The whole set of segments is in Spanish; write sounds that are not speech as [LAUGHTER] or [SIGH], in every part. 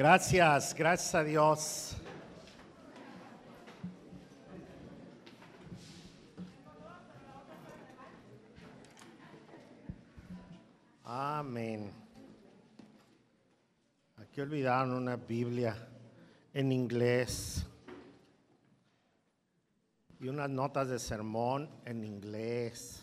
Gracias, gracias a Dios. Amén. Aquí olvidaron una Biblia en inglés y unas notas de sermón en inglés.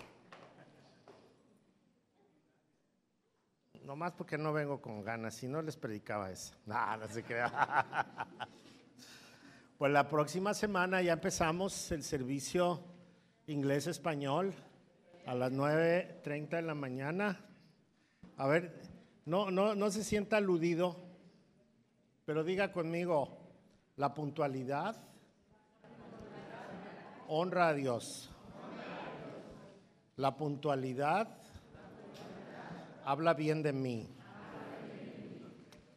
Nomás porque no vengo con ganas, si no les predicaba eso. [LAUGHS] No, no se crea. [LAUGHS] Pues la próxima semana ya empezamos el servicio inglés-español a las 9.30 de la mañana. A ver, no, no, no se sienta aludido, pero diga conmigo, la puntualidad honra a Dios. La puntualidad habla bien de mí.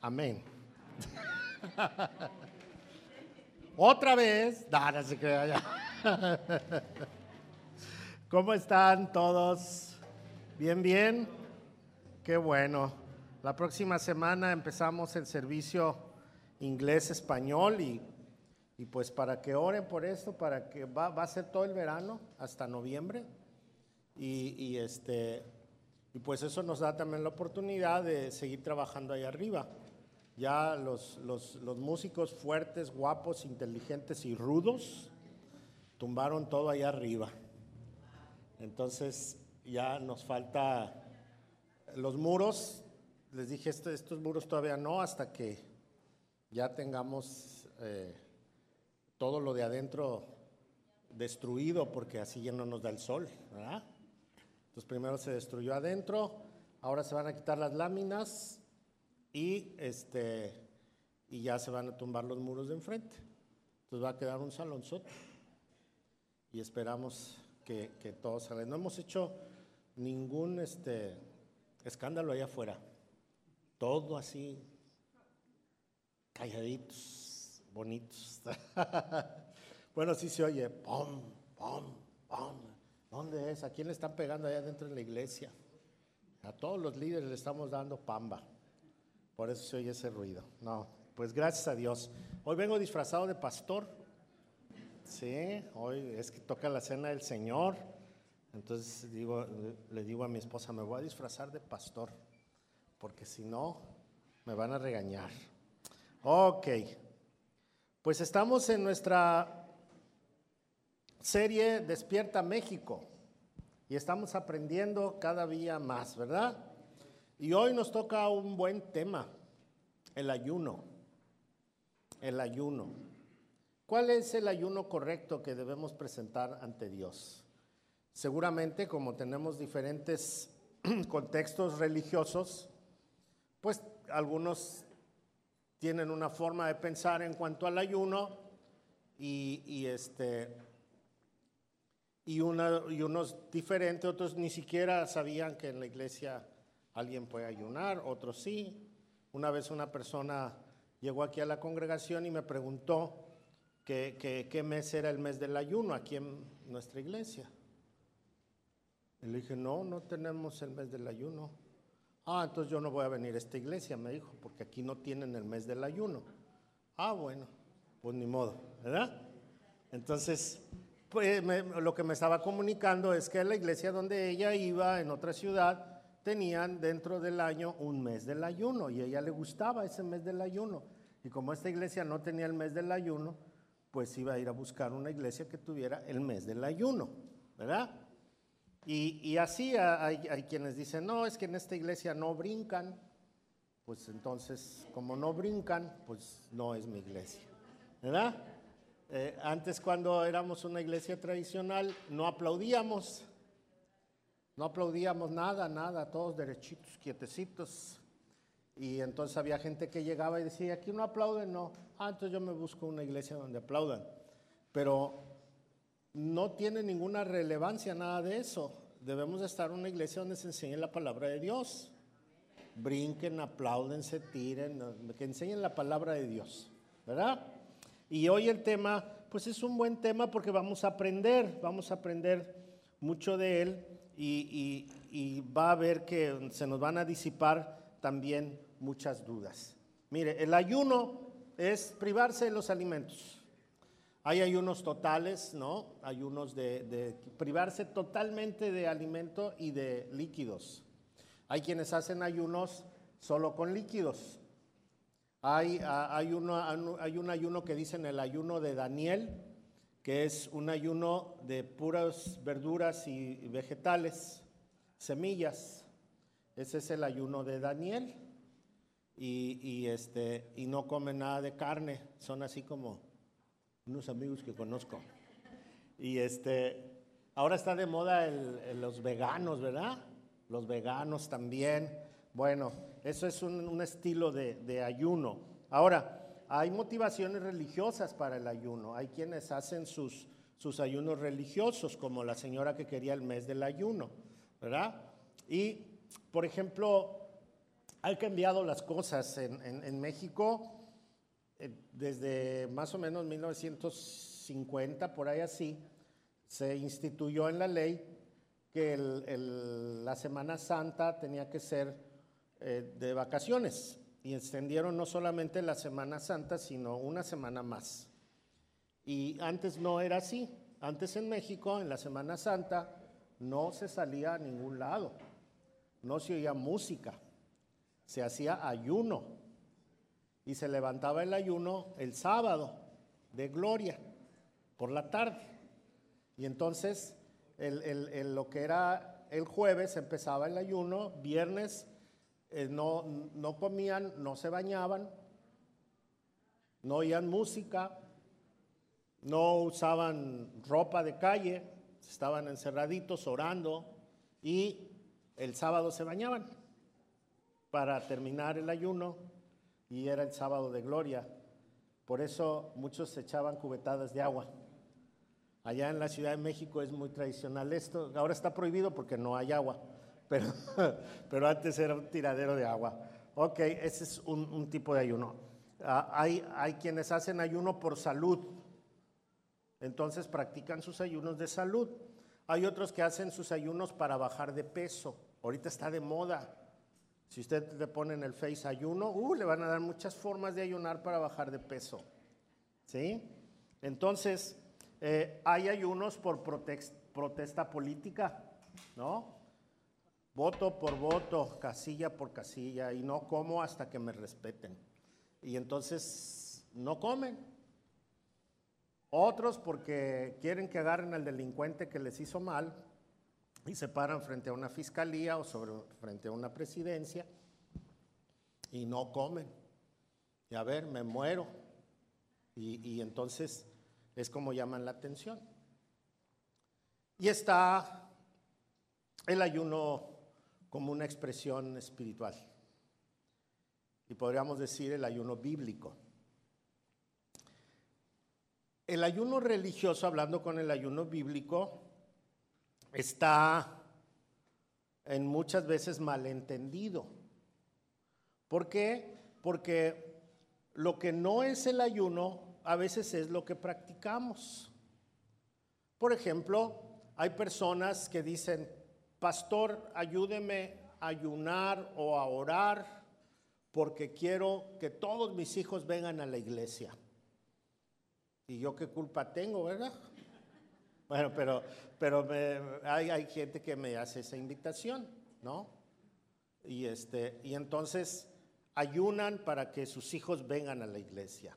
Amén. [LAUGHS] Otra vez, [LAUGHS] ¿Cómo están todos? ¿Bien, bien? Qué bueno. La próxima semana empezamos el servicio inglés-español y, y, pues para que oren por esto, para que va, va a ser todo el verano hasta noviembre. Y, y, este, y pues eso nos da también la oportunidad de seguir trabajando ahí arriba. Ya los, los, los músicos fuertes, guapos, inteligentes y rudos tumbaron todo ahí arriba. Entonces ya nos falta los muros, les dije, estos, estos muros todavía no, hasta que ya tengamos eh, todo lo de adentro destruido, porque así ya no nos da el sol, ¿verdad? Entonces primero se destruyó adentro, ahora se van a quitar las láminas y, este, y ya se van a tumbar los muros de enfrente. Entonces va a quedar un salonzote y esperamos que, que todo salga. No hemos hecho ningún este, escándalo allá afuera. Todo así, calladitos, bonitos. [LAUGHS] bueno, sí se oye, pom, pom, pom. ¿Dónde es? ¿A quién le están pegando allá dentro de la iglesia? A todos los líderes le estamos dando pamba. Por eso se oye ese ruido. No, pues gracias a Dios. Hoy vengo disfrazado de pastor. Sí, hoy es que toca la cena del Señor. Entonces digo, le digo a mi esposa, me voy a disfrazar de pastor, porque si no, me van a regañar. Ok, pues estamos en nuestra serie Despierta México y estamos aprendiendo cada día más, ¿verdad? Y hoy nos toca un buen tema, el ayuno. El ayuno. ¿Cuál es el ayuno correcto que debemos presentar ante Dios? Seguramente como tenemos diferentes [CLEARS THROAT] contextos religiosos, pues algunos tienen una forma de pensar en cuanto al ayuno y, este, y, unos diferentes, otros ni siquiera sabían que en la iglesia alguien puede ayunar, otros sí. Una vez una persona llegó aquí a la congregación y me preguntó qué que, mes era el mes del ayuno aquí en nuestra iglesia. Y le dije, no, no tenemos el mes del ayuno. Ah, entonces yo no voy a venir a esta iglesia, me dijo, porque aquí no tienen el mes del ayuno. Ah, bueno, pues ni modo, ¿verdad? Entonces, pues lo que me estaba comunicando es que la iglesia donde ella iba, en otra ciudad, tenían dentro del año un mes del ayuno y a ella le gustaba ese mes del ayuno. Y como esta iglesia no tenía el mes del ayuno, pues iba a ir a buscar una iglesia que tuviera el mes del ayuno, ¿verdad? Y, y así hay, hay, quienes dicen, no, es que en esta iglesia no brincan. Pues entonces, como no brincan, pues no es mi iglesia. ¿Verdad? Eh, antes cuando éramos una iglesia tradicional, no aplaudíamos. No aplaudíamos nada, nada, todos derechitos, quietecitos. Y entonces había gente que llegaba y decía, aquí no aplauden, no. Ah, entonces yo me busco una iglesia donde aplaudan. Pero no tiene ninguna relevancia nada de eso. Debemos estar en una iglesia donde se enseñe la palabra de Dios. Brinquen, aplauden, se tiren, que enseñen la palabra de Dios, ¿verdad? Y hoy el tema, pues es un buen tema porque vamos a aprender, vamos a aprender mucho de él y, va a ver que se nos van a disipar también muchas dudas. Mire, el ayuno es privarse de los alimentos. Hay ayunos totales, ¿no? Ayunos de, de privarse totalmente de alimento y de líquidos. Hay quienes hacen ayunos solo con líquidos. Hay, hay, uno, hay un ayuno que dicen el ayuno de Daniel, que es un ayuno de puras verduras y vegetales, semillas. Ese es el ayuno de Daniel. Y, este, y no comen nada de carne, son así como unos amigos que conozco. Y este, ahora está de moda los veganos, ¿verdad? Los veganos también. Bueno, eso es un, estilo de, ayuno. Ahora, hay motivaciones religiosas para el ayuno. Hay quienes hacen sus, ayunos religiosos, como la señora que quería el mes del ayuno, ¿verdad? Y, por ejemplo, han cambiado las cosas en, México eh, desde más o menos 1950, por ahí así, se instituyó en la ley que la Semana Santa tenía que ser eh, de vacaciones y extendieron no solamente la Semana Santa, sino una semana más. Y antes no era así. Antes en México, en la Semana Santa, no se salía a ningún lado. No se oía música. Se hacía ayuno. Y se levantaba el ayuno el sábado de gloria, por la tarde. Y entonces, lo que era el jueves empezaba el ayuno, viernes eh, no, no comían, no se bañaban, no oían música, no usaban ropa de calle, estaban encerraditos orando y el sábado se bañaban para terminar el ayuno y era el sábado de gloria. Por eso muchos se echaban cubetadas de agua. Allá en la Ciudad de México es muy tradicional esto. Ahora está prohibido porque no hay agua pero, [LAUGHS] pero antes era un tiradero de agua. Ok, ese es un, tipo de ayuno. Ah, hay, hay quienes hacen ayuno por salud, entonces practican sus ayunos de salud. Hay otros que hacen sus ayunos para bajar de peso. Ahorita está de moda. Si usted le pone en el Face ayuno, uh, le van a dar muchas formas de ayunar para bajar de peso. ¿Sí? Entonces, eh, hay ayunos por protesta política, ¿no? Voto por voto, casilla por casilla, y no como hasta que me respeten. Y entonces no comen. Otros porque quieren que agarren al delincuente que les hizo mal y se paran frente a una fiscalía o sobre, frente a una presidencia y no comen. Y a ver, me muero. Y, y entonces es como llaman la atención. Y está el ayuno como una expresión espiritual. Y podríamos decir el ayuno bíblico. El ayuno religioso, hablando con el ayuno bíblico, está en muchas veces malentendido. ¿Por qué? Porque lo que no es el ayuno a veces es lo que practicamos. Por ejemplo, hay personas que dicen, pastor, ayúdeme a ayunar o a orar porque quiero que todos mis hijos vengan a la iglesia. ¿Y yo qué culpa tengo, verdad? Bueno, pero, pero hay, hay, gente que me hace esa invitación, ¿no? Y, este, y entonces ayunan para que sus hijos vengan a la iglesia.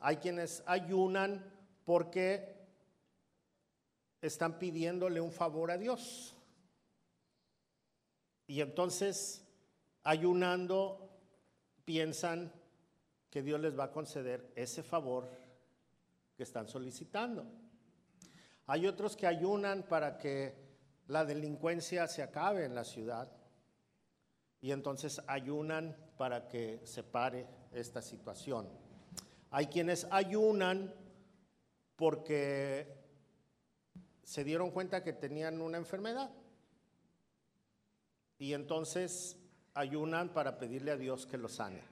Hay quienes ayunan porque están pidiéndole un favor a Dios. Y entonces, ayunando, piensan que Dios les va a conceder ese favor que están solicitando. Hay otros que ayunan para que la delincuencia se acabe en la ciudad y entonces ayunan para que se pare esta situación. Hay quienes ayunan porque se dieron cuenta que tenían una enfermedad. Y entonces ayunan para pedirle a Dios que lo sane.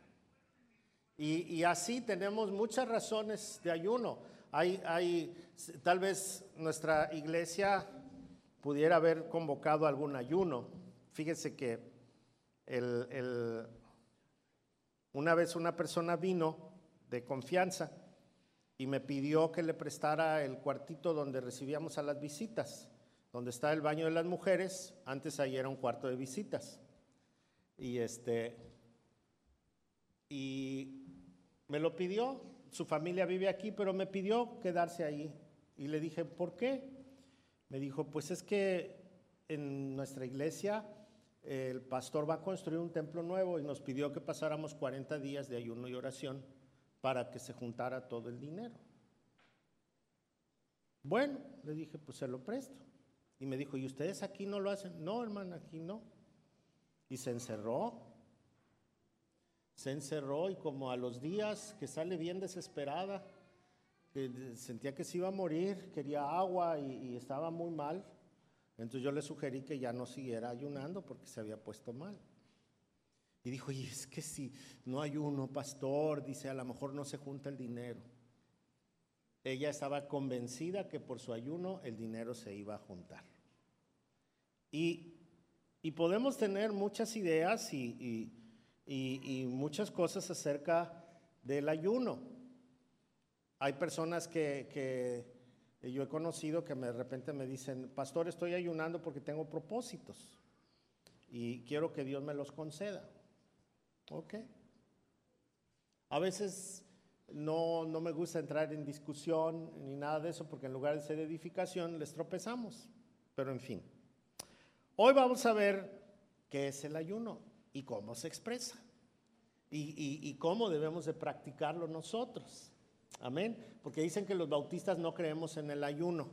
Y, así tenemos muchas razones de ayuno. Hay, hay, tal vez nuestra iglesia pudiera haber convocado algún ayuno. Fíjese que el, una vez una persona vino de confianza y me pidió que le prestara el cuartito donde recibíamos a las visitas, donde está el baño de las mujeres. Antes ahí era un cuarto de visitas. Y este y me lo pidió, su familia vive aquí, pero me pidió quedarse ahí. Y le dije, ¿por qué? Me dijo, pues es que en nuestra iglesia el pastor va a construir un templo nuevo y nos pidió que pasáramos 40 días de ayuno y oración para que se juntara todo el dinero. Bueno, le dije, pues se lo presto. Y me dijo, ¿y ustedes aquí no lo hacen? No, hermano, aquí no. Y se encerró. Se encerró y como a los días que sale bien desesperada, sentía que se iba a morir, quería agua y, y estaba muy mal. Entonces yo le sugerí que ya no siguiera ayunando porque se había puesto mal. Y dijo, y es que si no hay uno, pastor, dice, a lo mejor no se junta el dinero. Ella estaba convencida que por su ayuno el dinero se iba a juntar. Y, podemos tener muchas ideas y, muchas cosas acerca del ayuno. Hay personas que, que yo he conocido que de repente me dicen, pastor, estoy ayunando porque tengo propósitos y quiero que Dios me los conceda. Ok. A veces no, no me gusta entrar en discusión ni nada de eso porque en lugar de ser edificación les tropezamos. Pero en fin. Hoy vamos a ver qué es el ayuno y cómo se expresa y, y, cómo debemos de practicarlo nosotros. Amén. Porque dicen que los bautistas no creemos en el ayuno,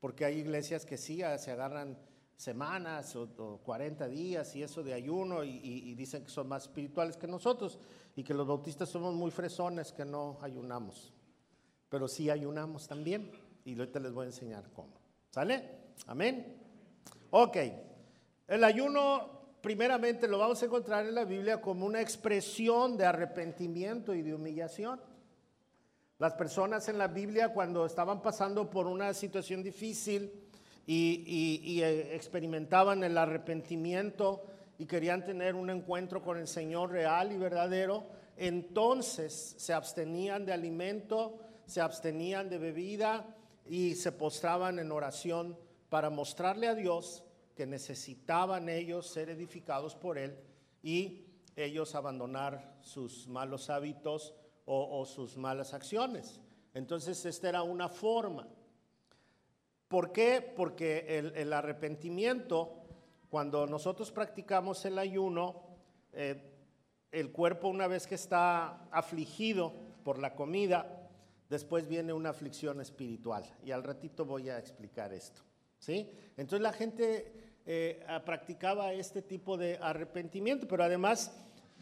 porque hay iglesias que sí se agarran semanas o, 40 días y eso de ayuno y, dicen que son más espirituales que nosotros y que los bautistas somos muy fresones que no ayunamos. Pero sí ayunamos también y ahorita les voy a enseñar cómo. ¿Sale? Amén. Ok. El ayuno primeramente lo vamos a encontrar en la Biblia como una expresión de arrepentimiento y de humillación. Las personas en la Biblia cuando estaban pasando por una situación difícil, y, eh, experimentaban el arrepentimiento y querían tener un encuentro con el Señor real y verdadero, entonces se abstenían de alimento, se abstenían de bebida y se postraban en oración para mostrarle a Dios que necesitaban ellos ser edificados por Él y ellos abandonar sus malos hábitos o, o sus malas acciones. Entonces esta era una forma. ¿Por qué? Porque el, arrepentimiento, cuando nosotros practicamos el ayuno, eh, el cuerpo una vez que está afligido por la comida, después viene una aflicción espiritual. Y al ratito voy a explicar esto. ¿sí? Entonces la gente eh, practicaba este tipo de arrepentimiento, pero además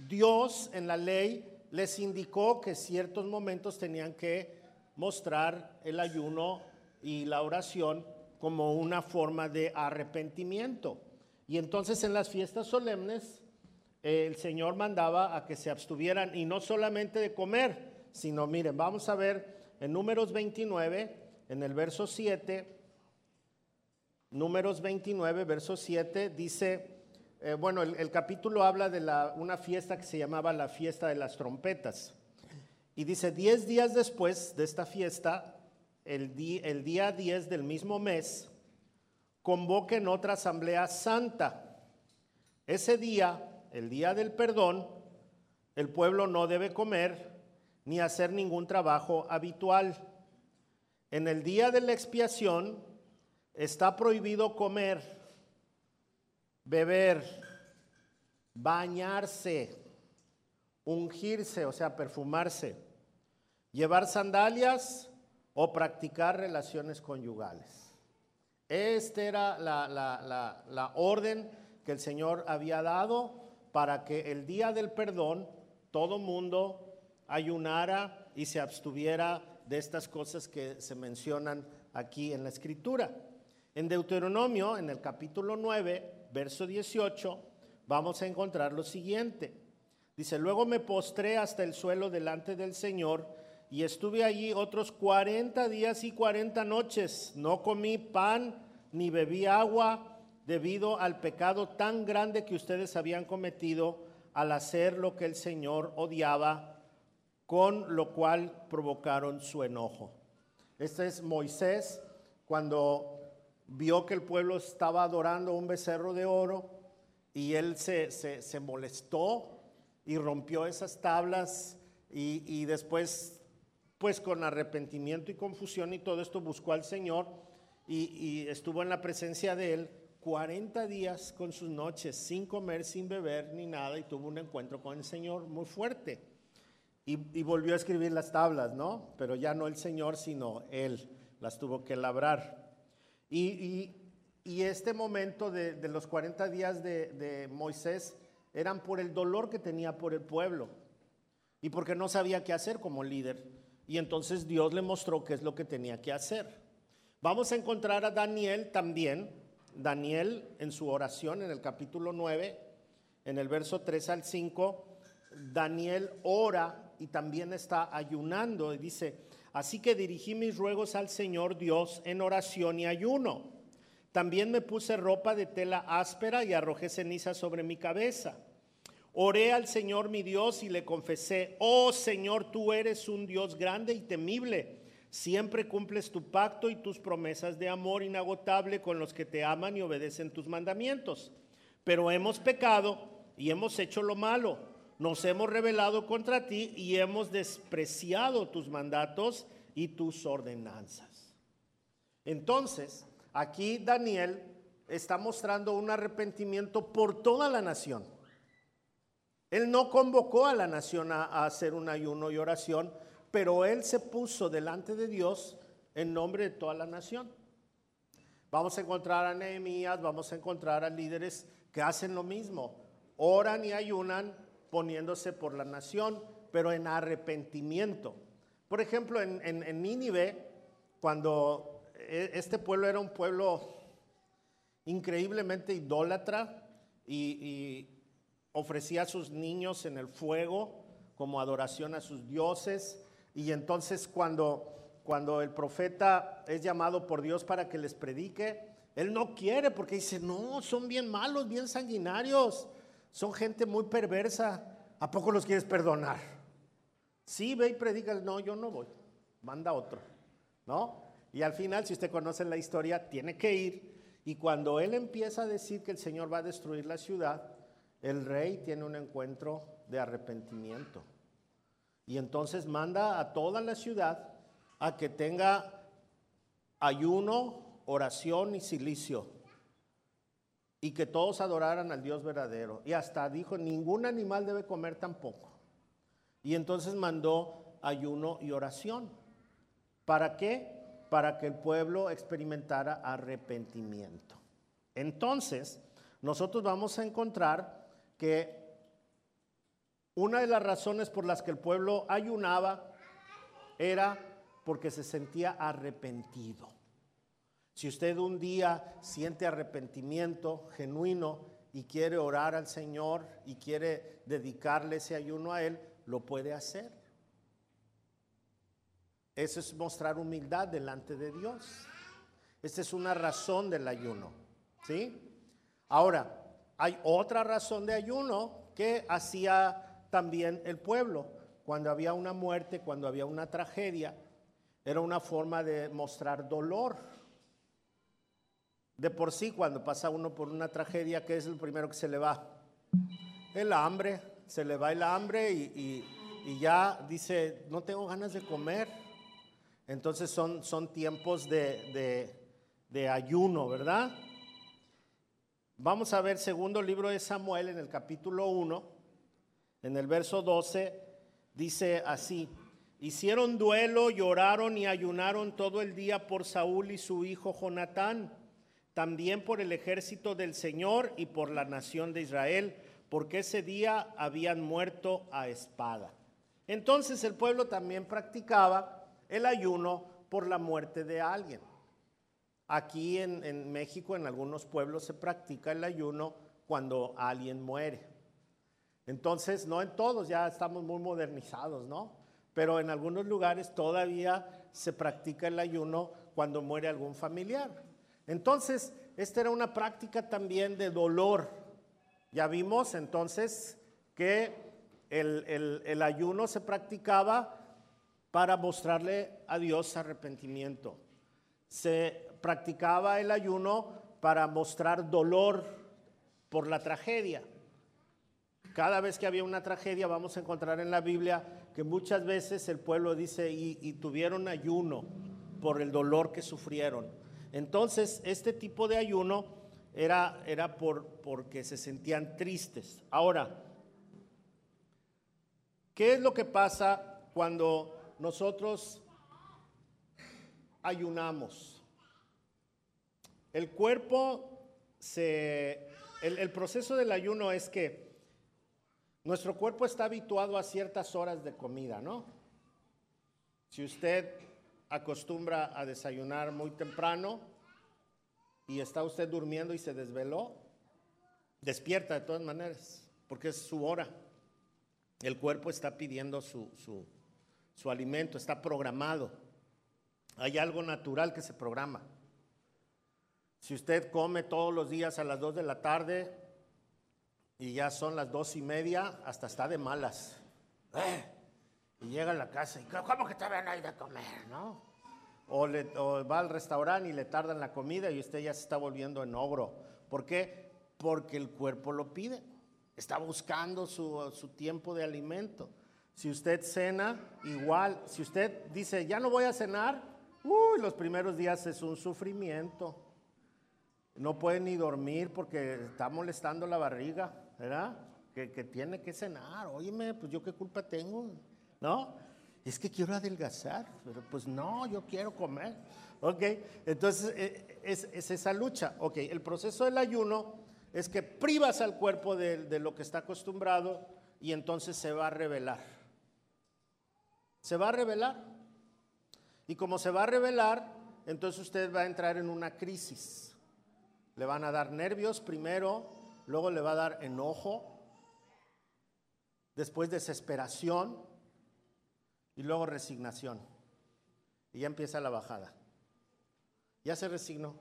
Dios en la ley les indicó que ciertos momentos tenían que mostrar el ayuno y la oración como una forma de arrepentimiento. Y entonces en las fiestas solemnes el Señor mandaba a que se abstuvieran y no solamente de comer, sino miren, vamos a ver en números 29, en el verso 7, números 29, verso 7, dice, eh, bueno, el, capítulo habla de la, una fiesta que se llamaba la fiesta de las trompetas. Y dice, diez días después de esta fiesta, el, día 10 del mismo mes, convoquen otra asamblea santa. Ese día, el día del perdón, el pueblo no debe comer ni hacer ningún trabajo habitual. En el día de la expiación está prohibido comer, beber, bañarse, ungirse, o sea, perfumarse, llevar sandalias, o practicar relaciones conyugales. Esta era la, orden que el Señor había dado para que el día del perdón todo mundo ayunara y se abstuviera de estas cosas que se mencionan aquí en la escritura. En Deuteronomio, en el capítulo 9, verso 18, vamos a encontrar lo siguiente. Dice, luego me postré hasta el suelo delante del Señor y estuve allí otros 40 días y 40 noches. No comí pan ni bebí agua debido al pecado tan grande que ustedes habían cometido al hacer lo que el Señor odiaba, con lo cual provocaron su enojo. Este es Moisés cuando vio que el pueblo estaba adorando un becerro de oro y él se, se, molestó y rompió esas tablas y, y después, pues con arrepentimiento y confusión y todo esto, buscó al Señor y, estuvo en la presencia de él 40 días con sus noches, sin comer, sin beber ni nada, y tuvo un encuentro con el Señor muy fuerte. Y, volvió a escribir las tablas, ¿no? Pero ya no el Señor, sino Él las tuvo que labrar. Y, este momento de, los 40 días de Moisés eran por el dolor que tenía por el pueblo y porque no sabía qué hacer como líder. Y entonces Dios le mostró qué es lo que tenía que hacer. Vamos a encontrar a Daniel también Daniel en su oración en el capítulo 9, en el verso 3 al 5, Daniel ora y también está ayunando y dice, así que dirigí mis ruegos al Señor Dios en oración y ayuno. También me puse ropa de tela áspera y arrojé ceniza sobre mi cabeza. Oré al Señor mi Dios y le confesé, oh Señor, tú eres un Dios grande y temible Siempre cumples tu pacto y tus promesas de amor inagotable con los que te aman y obedecen tus mandamientos. Pero hemos pecado y hemos hecho lo malo. Nos hemos rebelado contra ti y hemos despreciado tus mandatos y tus ordenanzas. Entonces, aquí Daniel está mostrando un arrepentimiento por toda la nación. Él no convocó a la nación a, hacer un ayuno y oración, pero él se puso delante de Dios en nombre de toda la nación. Vamos a encontrar a Nehemías, vamos a encontrar a líderes que hacen lo mismo, oran y ayunan poniéndose por la nación, pero en arrepentimiento. Por ejemplo, en, Nínive, cuando e, este pueblo era un pueblo increíblemente idólatra y ofrecía a sus niños en el fuego como adoración a sus dioses, y entonces cuando, cuando el profeta es llamado por Dios para que les predique, él no quiere porque dice, no, son bien malos, bien sanguinarios, son gente muy perversa. ¿A poco los quieres perdonar? Sí, ve y predica. No, yo no voy. Manda otro. ¿No? Y al final, si usted conoce la historia, tiene que ir. Y cuando él empieza a decir que el Señor va a destruir la ciudad, el rey tiene un encuentro de arrepentimiento. Y entonces manda a toda la ciudad a que tenga ayuno, oración y silicio. Y que todos adoraran al Dios verdadero. Y hasta dijo, ningún animal debe comer tampoco. Y entonces mandó ayuno y oración. ¿Para qué? Para que el pueblo experimentara arrepentimiento. Entonces, nosotros vamos a encontrar que una de las razones por las que el pueblo ayunaba era porque se sentía arrepentido. Si usted un día siente arrepentimiento genuino y quiere orar al Señor y quiere dedicarle ese ayuno a Él, lo puede hacer. Eso es mostrar humildad delante de Dios. Esa es una razón del ayuno. ¿Sí? Ahora, hay otra razón de ayuno que hacía también el pueblo. Cuando había una muerte, cuando había una tragedia, era una forma de mostrar dolor. De por sí, cuando pasa uno por una tragedia, ¿qué es lo primero que se le va? El hambre, se le va el hambre y, ya dice, no tengo ganas de comer. Entonces son, son tiempos de, de, de ayuno, ¿verdad? Vamos a ver segundo libro de Samuel en el capítulo 1 en el verso 12 dice así, hicieron duelo, lloraron y ayunaron todo el día por Saúl y su hijo Jonatán, también por el ejército del Señor y por la nación de Israel, porque ese día habían muerto a espada. Entonces el pueblo también practicaba el ayuno por la muerte de alguien. Aquí en, en México, en algunos pueblos, se practica el ayuno cuando alguien muere. Entonces, no en todos, ya estamos muy modernizados, ¿no? Pero en algunos lugares todavía se practica el ayuno cuando muere algún familiar. Entonces, esta era una práctica también de dolor. Ya vimos entonces que el, el ayuno se practicaba para mostrarle a Dios arrepentimiento. Se practicaba el ayuno para mostrar dolor por la tragedia. Cada vez que había una tragedia, vamos a encontrar en la Biblia que muchas veces el pueblo dice, y, tuvieron ayuno por el dolor que sufrieron. Entonces, este tipo de ayuno era, era por, porque se sentían tristes. Ahora, ¿qué es lo que pasa cuando nosotros ayunamos? El cuerpo se... el proceso del ayuno es que nuestro cuerpo está habituado a ciertas horas de comida, ¿no? Si usted acostumbra a desayunar muy temprano y está usted durmiendo y se desveló, despierta de todas maneras, porque es su hora. El cuerpo está pidiendo su, su alimento, está programado. Hay algo natural que se programa. Si usted come todos los días a las 2 de la tarde, y ya son las dos y media, hasta está de malas. Eh, y llega a la casa y, ¿cómo que te ven ahí de comer, no? O, va al restaurante y le tardan la comida y usted ya se está volviendo en ogro. ¿Por qué? Porque el cuerpo lo pide. Está buscando su, su tiempo de alimento. Si usted cena, igual. Si usted dice, ya no voy a cenar, uy, los primeros días es un sufrimiento. No puede ni dormir porque está molestando la barriga. ¿verdad? Que, tiene que cenar. Óyeme, pues yo qué culpa tengo, ¿no? Es que quiero adelgazar, pero pues no, yo quiero comer. ¿Ok? Entonces eh, es, esa lucha. Ok, el proceso del ayuno es que privas al cuerpo de, de lo que está acostumbrado y entonces se va a revelar. Se va a revelar. Y como se va a revelar, entonces usted va a entrar en una crisis. Le van a dar nervios primero, luego le va a dar enojo, después desesperación y luego resignación. Y ya empieza la bajada. Ya se resignó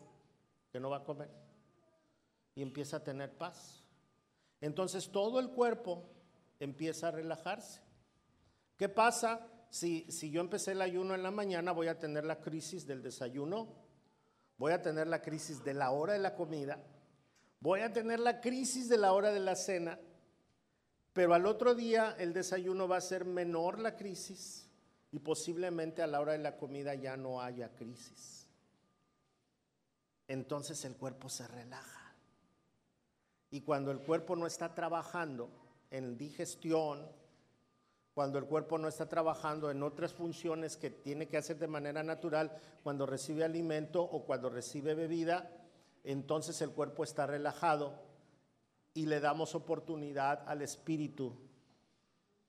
que no va a comer y empieza a tener paz. Entonces todo el cuerpo empieza a relajarse. ¿Qué pasa si, si yo empecé el ayuno en la mañana? Voy a tener la crisis del desayuno, voy a tener la crisis de la hora de la comida voy a tener la crisis de la hora de la cena, pero al otro día el desayuno va a ser menor la crisis y posiblemente a la hora de la comida ya no haya crisis. Entonces el cuerpo se relaja. Y cuando el cuerpo no está trabajando en digestión, cuando el cuerpo no está trabajando en otras funciones que tiene que hacer de manera natural, cuando recibe alimento o cuando recibe bebida, entonces el cuerpo está relajado y le damos oportunidad al espíritu.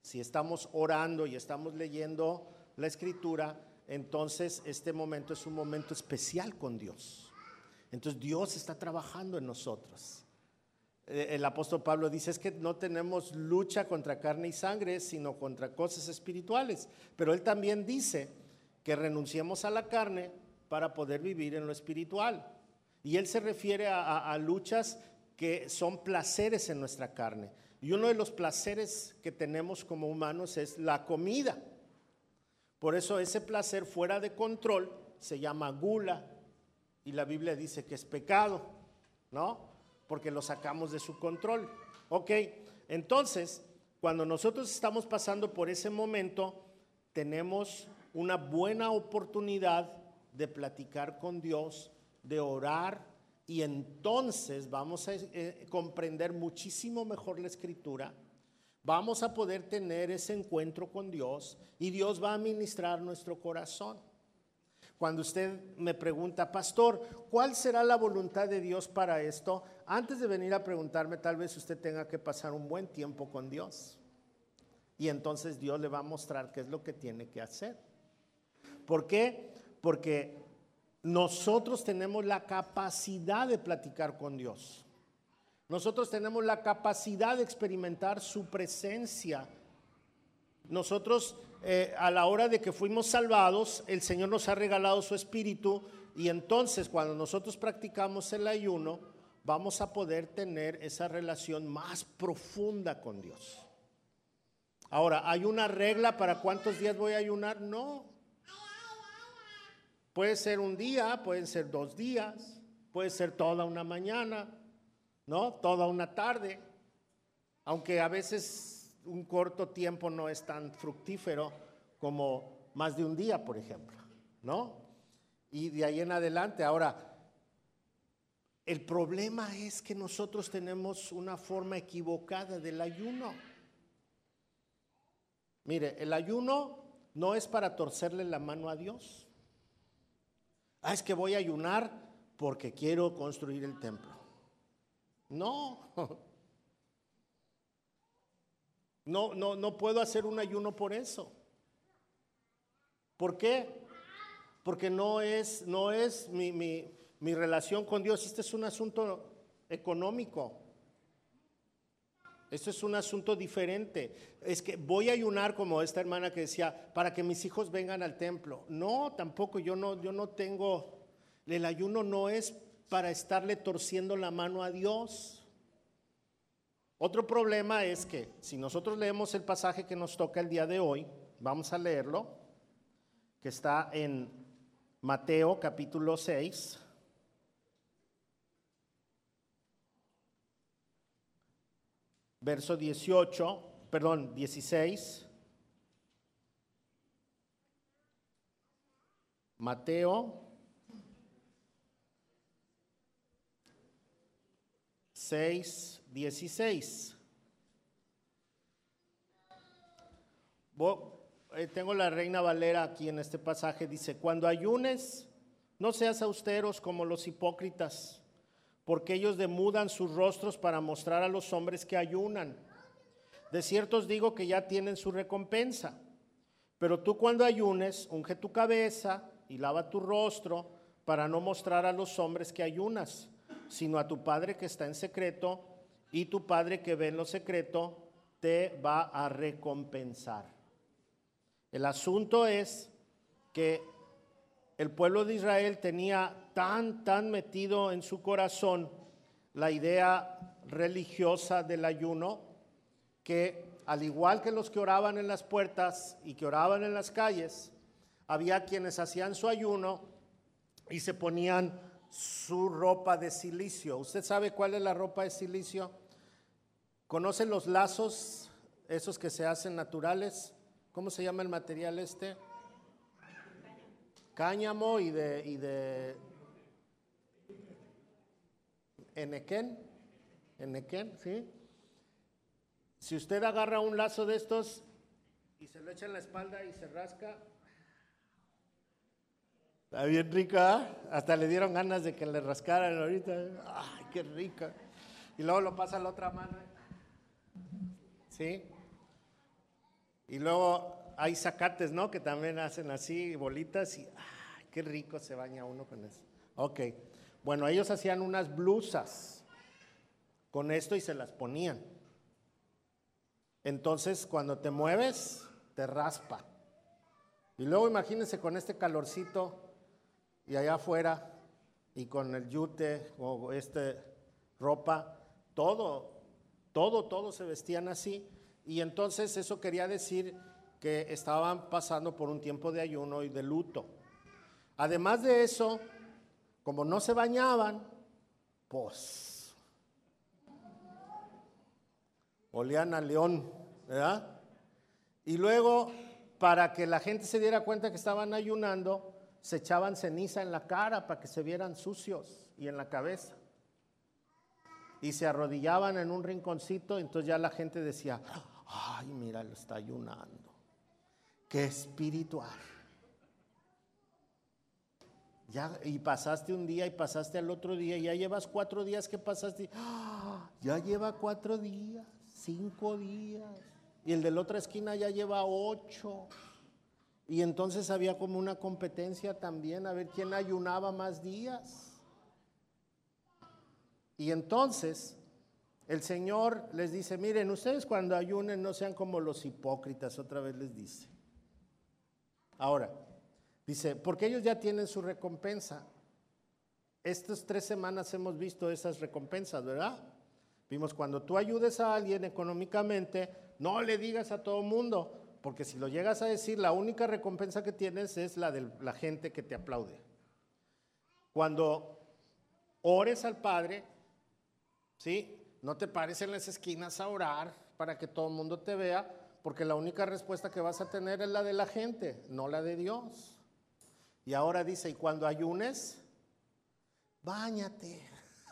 Si estamos orando y estamos leyendo la escritura, entonces este momento es un momento especial con Dios. Entonces Dios está trabajando en nosotros. Eh, el apóstol Pablo dice es que no tenemos lucha contra carne y sangre, sino contra cosas espirituales. Pero él también dice que renunciemos a la carne para poder vivir en lo espiritual. Y él se refiere a, luchas que son placeres en nuestra carne. Y uno de los placeres que tenemos como humanos es la comida. Por eso ese placer fuera de control se llama gula y la Biblia dice que es pecado, ¿no? Porque lo sacamos de su control. Ok, entonces, cuando nosotros estamos pasando por ese momento, tenemos una buena oportunidad de platicar con Dios de orar y entonces vamos a eh, comprender muchísimo mejor la escritura. Vamos a poder tener ese encuentro con Dios y Dios va a ministrar nuestro corazón. Cuando usted me pregunta, pastor, ¿cuál será la voluntad de Dios para esto? Antes de venir a preguntarme, tal vez usted tenga que pasar un buen tiempo con Dios. Y entonces Dios le va a mostrar qué es lo que tiene que hacer. ¿Por qué? Porque nosotros tenemos la capacidad de platicar con Dios. Nosotros tenemos la capacidad de experimentar su presencia. Nosotros, eh, a la hora de que fuimos salvados, el Señor nos ha regalado su espíritu y entonces cuando nosotros practicamos el ayuno, vamos a poder tener esa relación más profunda con Dios. Ahora, ¿hay una regla para cuántos días voy a ayunar? No. Puede ser un día, pueden ser dos días, puede ser toda una mañana, ¿no? Toda una tarde. Aunque a veces un corto tiempo no es tan fructífero como más de un día, por ejemplo, ¿no? Y de ahí en adelante, ahora, el problema es que nosotros tenemos una forma equivocada del ayuno. Mire, el ayuno no es para torcerle la mano a Dios. Ah, es que voy a ayunar porque quiero construir el templo. No. [LAUGHS] No, no, no puedo hacer un ayuno por eso. ¿Por qué? Porque no es, no es mi, mi, mi relación con Dios. Este es un asunto económico. Esto es un asunto diferente. Es que voy a ayunar como esta hermana que decía, para que mis hijos vengan al templo. No, tampoco, yo no, yo no tengo, el ayuno no es para estarle torciendo la mano a Dios. Otro problema es que si nosotros leemos el pasaje que nos toca el día de hoy, vamos a leerlo, que está en Mateo capítulo 6. verso 18, perdón, 16. Mateo 6, 16. Eh, tengo la reina Valera aquí en este pasaje, dice, cuando ayunes, no seas austeros como los hipócritas porque ellos demudan sus rostros para mostrar a los hombres que ayunan. De cierto os digo que ya tienen su recompensa. Pero tú cuando ayunes, unge tu cabeza y lava tu rostro para no mostrar a los hombres que ayunas, sino a tu Padre que está en secreto, y tu Padre que ve en lo secreto te va a recompensar. El asunto es que el pueblo de Israel tenía tan, tan metido en su corazón la idea religiosa del ayuno que al igual que los que oraban en las puertas y que oraban en las calles, había quienes hacían su ayuno y se ponían su ropa de silicio. ¿Usted sabe cuál es la ropa de silicio? ¿Conocen los lazos, esos que se hacen naturales? ¿Cómo se llama el material este? cáñamo y de, y de enequén, enequén, ¿sí? Si usted agarra un lazo de estos y se lo echa en la espalda y se rasca, está bien rica, hasta le dieron ganas de que le rascaran ahorita, ay, qué rica. Y luego lo pasa a la otra mano, ¿sí? Y luego hay zacates, ¿no? Que también hacen así, bolitas, y ¡ay, qué rico se baña uno con eso! Ok, bueno, ellos hacían unas blusas con esto y se las ponían. Entonces, cuando te mueves, te raspa. Y luego imagínense con este calorcito y allá afuera y con el yute o este ropa, todo, todo, todo se vestían así. Y entonces eso quería decir que estaban pasando por un tiempo de ayuno y de luto. Además de eso, como no se bañaban, pues olían a león, ¿verdad? Y luego, para que la gente se diera cuenta que estaban ayunando, se echaban ceniza en la cara para que se vieran sucios y en la cabeza. Y se arrodillaban en un rinconcito, entonces ya la gente decía, ay, mira, lo está ayunando que espiritual. Ya, y pasaste un día y pasaste al otro día, y ya llevas cuatro días que pasaste. ¡Ah! Ya lleva cuatro días, cinco días. Y el de la otra esquina ya lleva ocho. Y entonces había como una competencia también a ver quién ayunaba más días. Y entonces el Señor les dice, miren, ustedes cuando ayunen no sean como los hipócritas, otra vez les dice. Ahora, dice, porque ellos ya tienen su recompensa. Estas tres semanas hemos visto esas recompensas, ¿verdad? Vimos cuando tú ayudes a alguien económicamente, no le digas a todo mundo, porque si lo llegas a decir, la única recompensa que tienes es la de la gente que te aplaude. Cuando ores al Padre, ¿sí? No te pares en las esquinas a orar para que todo el mundo te vea, porque la única respuesta que vas a tener es la de la gente, no la de Dios. Y ahora dice, y cuando ayunes, báñate,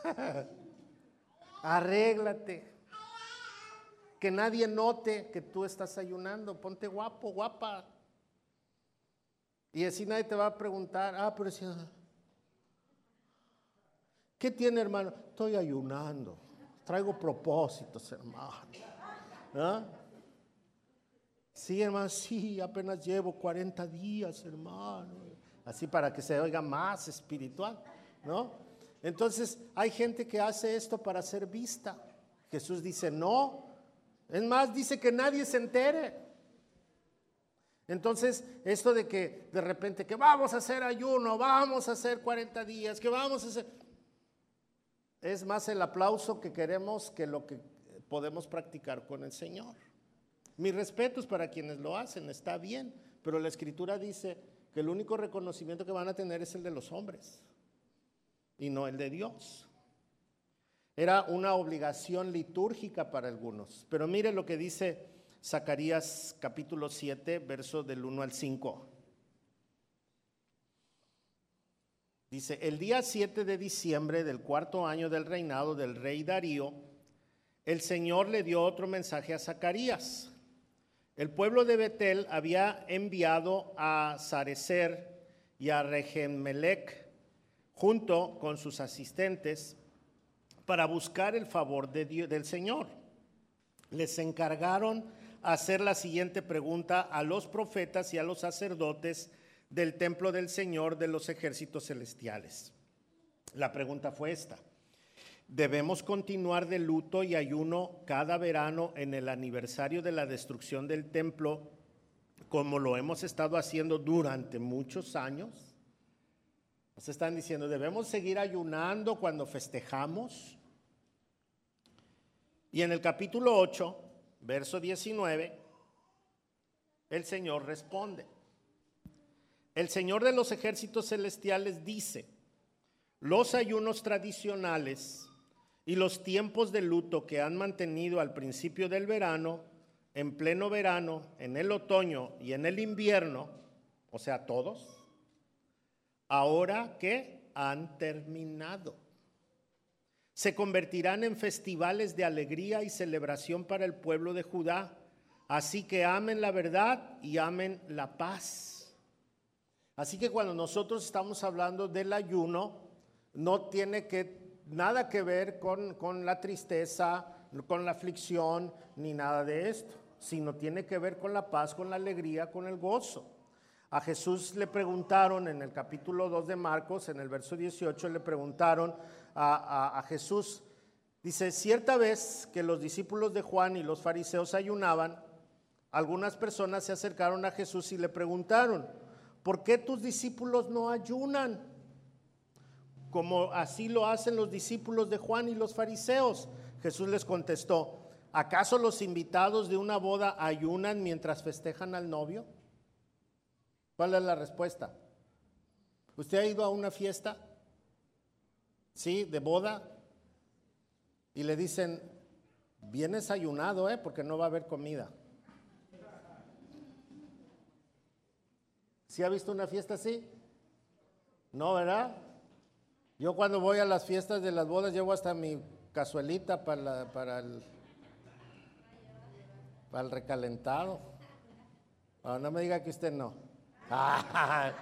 [LAUGHS] arréglate, que nadie note que tú estás ayunando, ponte guapo, guapa. Y así nadie te va a preguntar, ah, pero si... ¿Qué tiene hermano? Estoy ayunando, traigo propósitos, hermano. ¿Ah? Sí, hermano, sí, apenas llevo 40 días, hermano. Así para que se oiga más espiritual, ¿no? Entonces, hay gente que hace esto para ser vista. Jesús dice, no. Es más, dice que nadie se entere. Entonces, esto de que de repente que vamos a hacer ayuno, vamos a hacer 40 días, que vamos a hacer... Es más el aplauso que queremos que lo que podemos practicar con el Señor. Mis respetos para quienes lo hacen, está bien, pero la escritura dice que el único reconocimiento que van a tener es el de los hombres y no el de Dios. Era una obligación litúrgica para algunos, pero mire lo que dice Zacarías capítulo 7, verso del 1 al 5. Dice, el día 7 de diciembre del cuarto año del reinado del rey Darío, el Señor le dio otro mensaje a Zacarías el pueblo de Betel había enviado a Sarecer y a Regemelec junto con sus asistentes para buscar el favor del Señor. Les encargaron hacer la siguiente pregunta a los profetas y a los sacerdotes del templo del Señor de los ejércitos celestiales. La pregunta fue esta. Debemos continuar de luto y ayuno cada verano en el aniversario de la destrucción del templo, como lo hemos estado haciendo durante muchos años. Nos están diciendo, debemos seguir ayunando cuando festejamos. Y en el capítulo 8, verso 19, el Señor responde. El Señor de los ejércitos celestiales dice, los ayunos tradicionales y los tiempos de luto que han mantenido al principio del verano, en pleno verano, en el otoño y en el invierno, o sea, todos, ahora que han terminado. Se convertirán en festivales de alegría y celebración para el pueblo de Judá. Así que amen la verdad y amen la paz. Así que cuando nosotros estamos hablando del ayuno, no tiene que nada que ver con, la tristeza, con la aflicción, ni nada de esto, sino tiene que ver con la paz, con la alegría, con el gozo. A Jesús le preguntaron en el capítulo 2 de Marcos, en el verso 18, le preguntaron a, a, Jesús, dice, cierta vez que los discípulos de Juan y los fariseos ayunaban, algunas personas se acercaron a Jesús y le preguntaron, ¿por qué tus discípulos no ayunan? como así lo hacen los discípulos de Juan y los fariseos. Jesús les contestó, ¿acaso los invitados de una boda ayunan mientras festejan al novio? ¿Cuál es la respuesta? ¿Usted ha ido a una fiesta? ¿Sí? ¿De boda? Y le dicen, vienes ayunado, ¿eh? Porque no va a haber comida. ¿Sí ha visto una fiesta así? No, ¿verdad? Yo cuando voy a las fiestas de las bodas llevo hasta mi cazuelita para, para, el, para el recalentado. no me diga que usted no. [LAUGHS]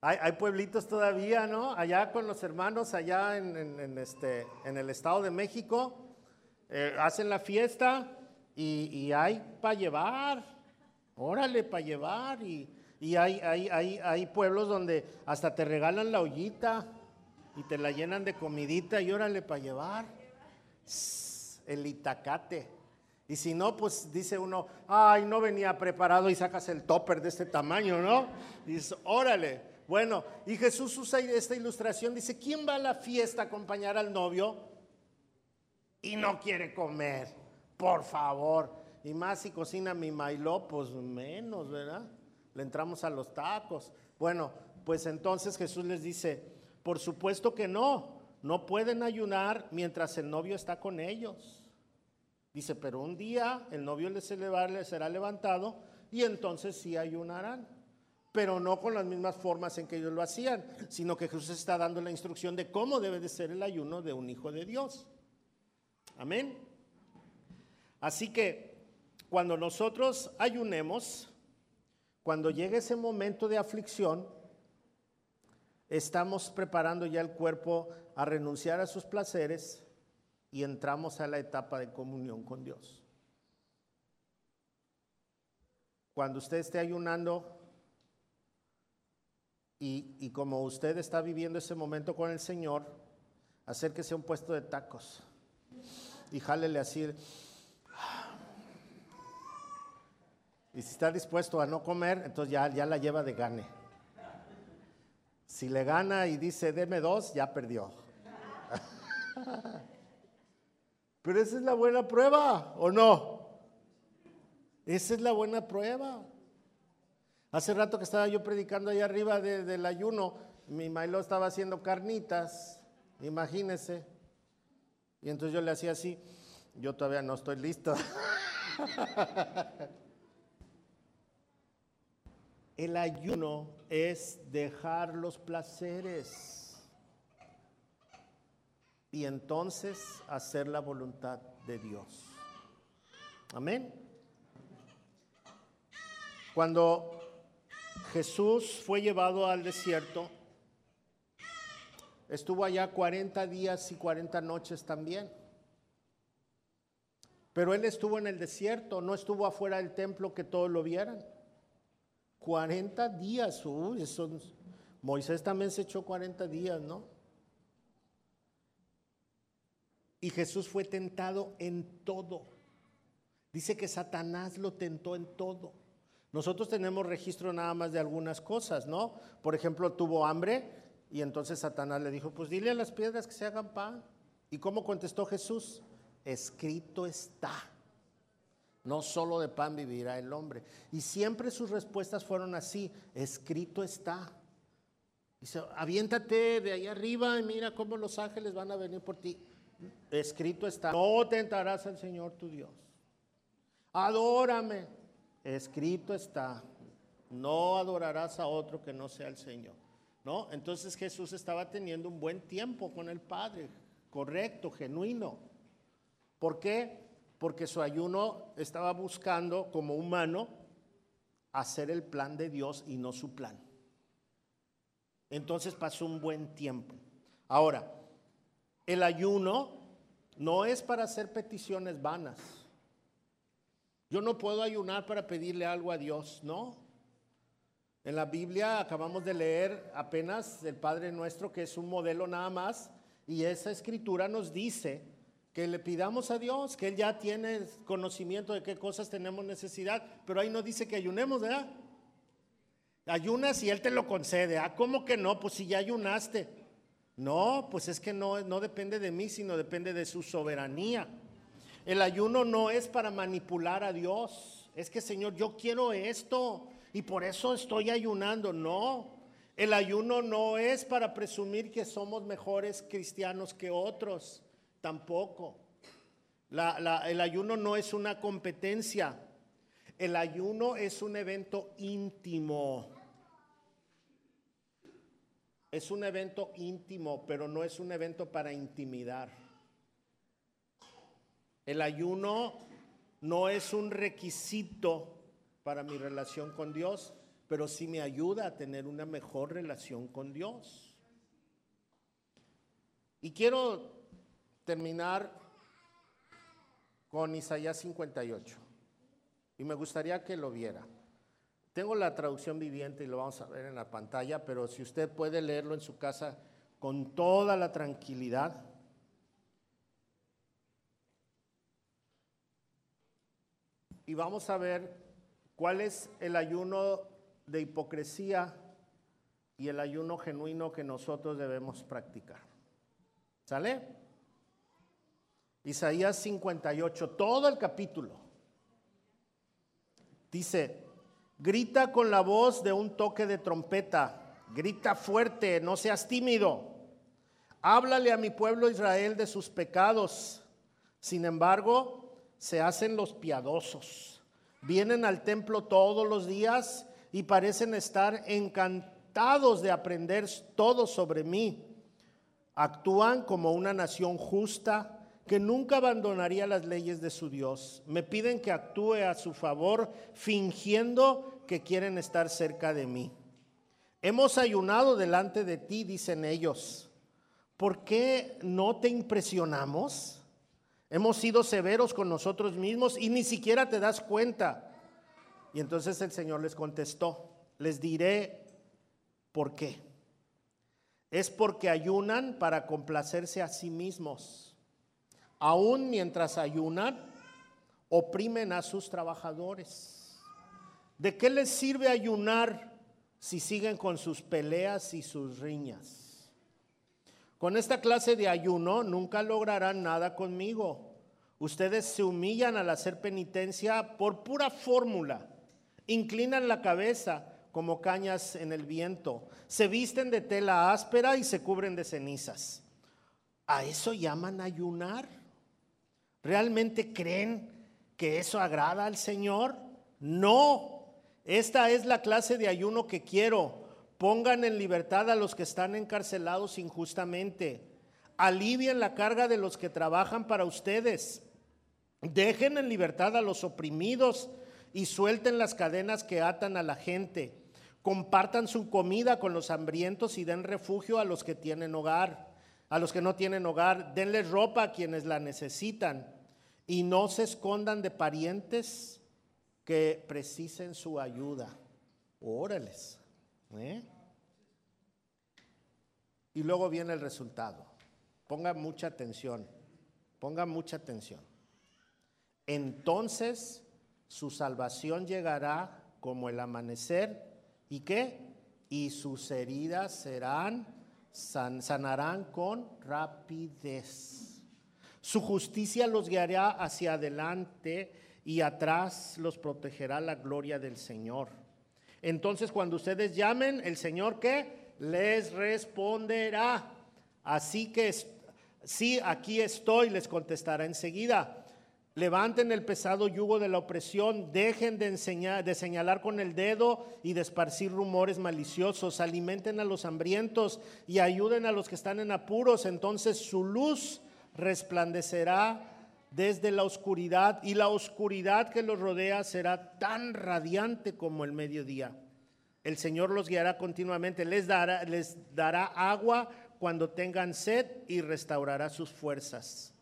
hay, pueblitos todavía, ¿no? Allá con los hermanos, allá en, este, en el Estado de México, eh, hacen la fiesta y, y hay para llevar. Órale, para llevar. Y, y hay, hay, hay, hay pueblos donde hasta te regalan la ollita y te la llenan de comidita y órale para llevar. El itacate. Y si no, pues dice uno, ay, no venía preparado y sacas el topper de este tamaño, ¿no? Y dices, órale. Bueno, y Jesús usa esta ilustración, dice, ¿quién va a la fiesta a acompañar al novio y no quiere comer? Por favor. Y más si cocina mi mailó, pues menos, ¿verdad? Le entramos a los tacos. Bueno, pues entonces Jesús les dice, por supuesto que no, no pueden ayunar mientras el novio está con ellos. Dice, pero un día el novio les será levantado y entonces sí ayunarán. Pero no con las mismas formas en que ellos lo hacían, sino que Jesús está dando la instrucción de cómo debe de ser el ayuno de un hijo de Dios. Amén. Así que cuando nosotros ayunemos, cuando llegue ese momento de aflicción, estamos preparando ya el cuerpo a renunciar a sus placeres y entramos a la etapa de comunión con Dios. Cuando usted esté ayunando y, como usted está viviendo ese momento con el Señor, acérquese a un puesto de tacos y jálele así. Y si está dispuesto a no comer, entonces ya, ya la lleva de gane. Si le gana y dice, deme dos, ya perdió. [LAUGHS] Pero esa es la buena prueba, ¿o no? Esa es la buena prueba. Hace rato que estaba yo predicando ahí arriba del ayuno, mi mailo estaba haciendo carnitas, imagínese. Y entonces yo le hacía así, yo todavía no estoy listo. [LAUGHS] El ayuno es dejar los placeres y entonces hacer la voluntad de Dios. Amén. Cuando Jesús fue llevado al desierto, estuvo allá 40 días y 40 noches también. Pero él estuvo en el desierto, no estuvo afuera del templo que todos lo vieran. 40 días, uy, Moisés también se echó 40 días, ¿no? Y Jesús fue tentado en todo. Dice que Satanás lo tentó en todo. Nosotros tenemos registro nada más de algunas cosas, ¿no? Por ejemplo, tuvo hambre y entonces Satanás le dijo, pues dile a las piedras que se hagan pan. ¿Y cómo contestó Jesús? Escrito está. No solo de pan vivirá el hombre. Y siempre sus respuestas fueron así, escrito está. Dice, aviéntate de ahí arriba y mira cómo los ángeles van a venir por ti. Escrito está, no tentarás al Señor tu Dios. Adórame. Escrito está, no adorarás a otro que no sea el Señor. ¿No? Entonces Jesús estaba teniendo un buen tiempo con el Padre, correcto, genuino. ¿Por qué? Porque su ayuno estaba buscando como humano hacer el plan de Dios y no su plan. Entonces pasó un buen tiempo. Ahora, el ayuno no es para hacer peticiones vanas. Yo no puedo ayunar para pedirle algo a Dios, no. En la Biblia acabamos de leer apenas el Padre Nuestro, que es un modelo nada más, y esa escritura nos dice que le pidamos a Dios, que Él ya tiene conocimiento de qué cosas tenemos necesidad, pero ahí no dice que ayunemos, ¿verdad? Ayunas y Él te lo concede. Ah, ¿cómo que no? Pues si ya ayunaste. No, pues es que no, no depende de mí, sino depende de su soberanía. El ayuno no es para manipular a Dios. Es que, Señor, yo quiero esto y por eso estoy ayunando. No, el ayuno no es para presumir que somos mejores cristianos que otros. Tampoco. el ayuno no es una competencia. El ayuno es un evento íntimo. Es un evento íntimo, pero no es un evento para intimidar. El ayuno no es un requisito para mi relación con Dios, pero sí me ayuda a tener una mejor relación con Dios. Y quiero terminar con Isaías 58. Y me gustaría que lo viera. Tengo la traducción viviente y lo vamos a ver en la pantalla, pero si usted puede leerlo en su casa con toda la tranquilidad. Y vamos a ver cuál es el ayuno de hipocresía y el ayuno genuino que nosotros debemos practicar. ¿Sale? Isaías 58, todo el capítulo. Dice, grita con la voz de un toque de trompeta, grita fuerte, no seas tímido. Háblale a mi pueblo Israel de sus pecados. Sin embargo, se hacen los piadosos. Vienen al templo todos los días y parecen estar encantados de aprender todo sobre mí. Actúan como una nación justa que nunca abandonaría las leyes de su Dios. Me piden que actúe a su favor fingiendo que quieren estar cerca de mí. Hemos ayunado delante de ti, dicen ellos. ¿Por qué no te impresionamos? Hemos sido severos con nosotros mismos y ni siquiera te das cuenta. Y entonces el Señor les contestó, les diré por qué. Es porque ayunan para complacerse a sí mismos aún mientras ayunan, oprimen a sus trabajadores. ¿De qué les sirve ayunar si siguen con sus peleas y sus riñas? Con esta clase de ayuno nunca lograrán nada conmigo. Ustedes se humillan al hacer penitencia por pura fórmula. Inclinan la cabeza como cañas en el viento. Se visten de tela áspera y se cubren de cenizas. ¿A eso llaman ayunar? ¿Realmente creen que eso agrada al Señor? No. Esta es la clase de ayuno que quiero. Pongan en libertad a los que están encarcelados injustamente. Alivien la carga de los que trabajan para ustedes. Dejen en libertad a los oprimidos y suelten las cadenas que atan a la gente. Compartan su comida con los hambrientos y den refugio a los que tienen hogar. A los que no tienen hogar, denles ropa a quienes la necesitan y no se escondan de parientes que precisen su ayuda. Órales. ¿eh? Y luego viene el resultado. Ponga mucha atención. Ponga mucha atención. Entonces su salvación llegará como el amanecer. ¿Y qué? Y sus heridas serán, sanarán con rapidez. Su justicia los guiará hacia adelante y atrás los protegerá la gloria del Señor. Entonces cuando ustedes llamen, el Señor que les responderá. Así que sí, aquí estoy, les contestará enseguida. Levanten el pesado yugo de la opresión, dejen de, enseñar, de señalar con el dedo y de esparcir rumores maliciosos, alimenten a los hambrientos y ayuden a los que están en apuros, entonces su luz resplandecerá desde la oscuridad y la oscuridad que los rodea será tan radiante como el mediodía. El Señor los guiará continuamente, les dará, les dará agua cuando tengan sed y restaurará sus fuerzas.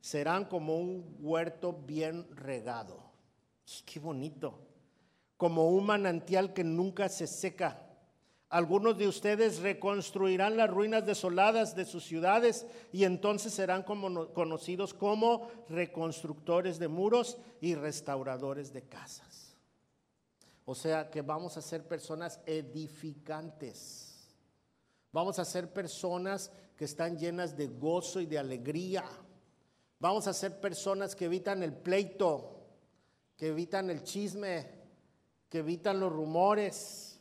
Serán como un huerto bien regado. Qué bonito. Como un manantial que nunca se seca algunos de ustedes reconstruirán las ruinas desoladas de sus ciudades y entonces serán como, conocidos como reconstructores de muros y restauradores de casas. O sea que vamos a ser personas edificantes. Vamos a ser personas que están llenas de gozo y de alegría. Vamos a ser personas que evitan el pleito, que evitan el chisme, que evitan los rumores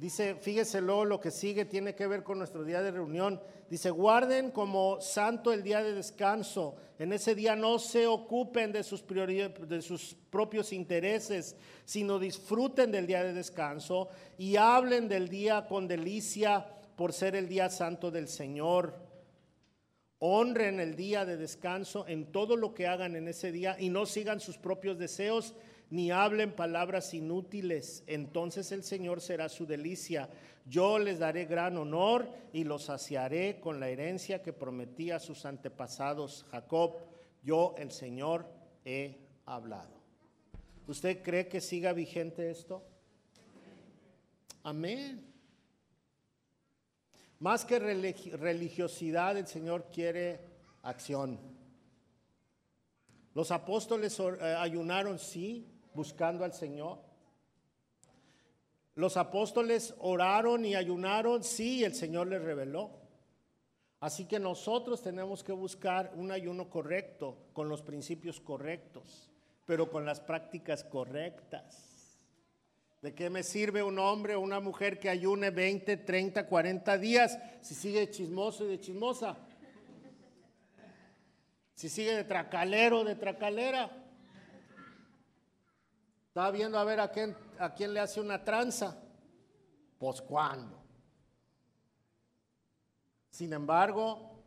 Dice, fíjese luego lo que sigue tiene que ver con nuestro día de reunión. Dice, guarden como santo el día de descanso. En ese día no se ocupen de sus, de sus propios intereses, sino disfruten del día de descanso y hablen del día con delicia por ser el día santo del Señor. Honren el día de descanso en todo lo que hagan en ese día y no sigan sus propios deseos ni hablen palabras inútiles, entonces el Señor será su delicia. Yo les daré gran honor y los saciaré con la herencia que prometí a sus antepasados Jacob. Yo, el Señor, he hablado. ¿Usted cree que siga vigente esto? Amén. Más que religiosidad, el Señor quiere acción. Los apóstoles eh, ayunaron, sí, buscando al Señor. Los apóstoles oraron y ayunaron, sí, el Señor les reveló. Así que nosotros tenemos que buscar un ayuno correcto, con los principios correctos, pero con las prácticas correctas. ¿De qué me sirve un hombre o una mujer que ayune 20, 30, 40 días si sigue chismoso y de chismosa? Si sigue de tracalero, de tracalera. Estaba viendo a ver a quién, a quién le hace una tranza. Pues cuándo. Sin embargo,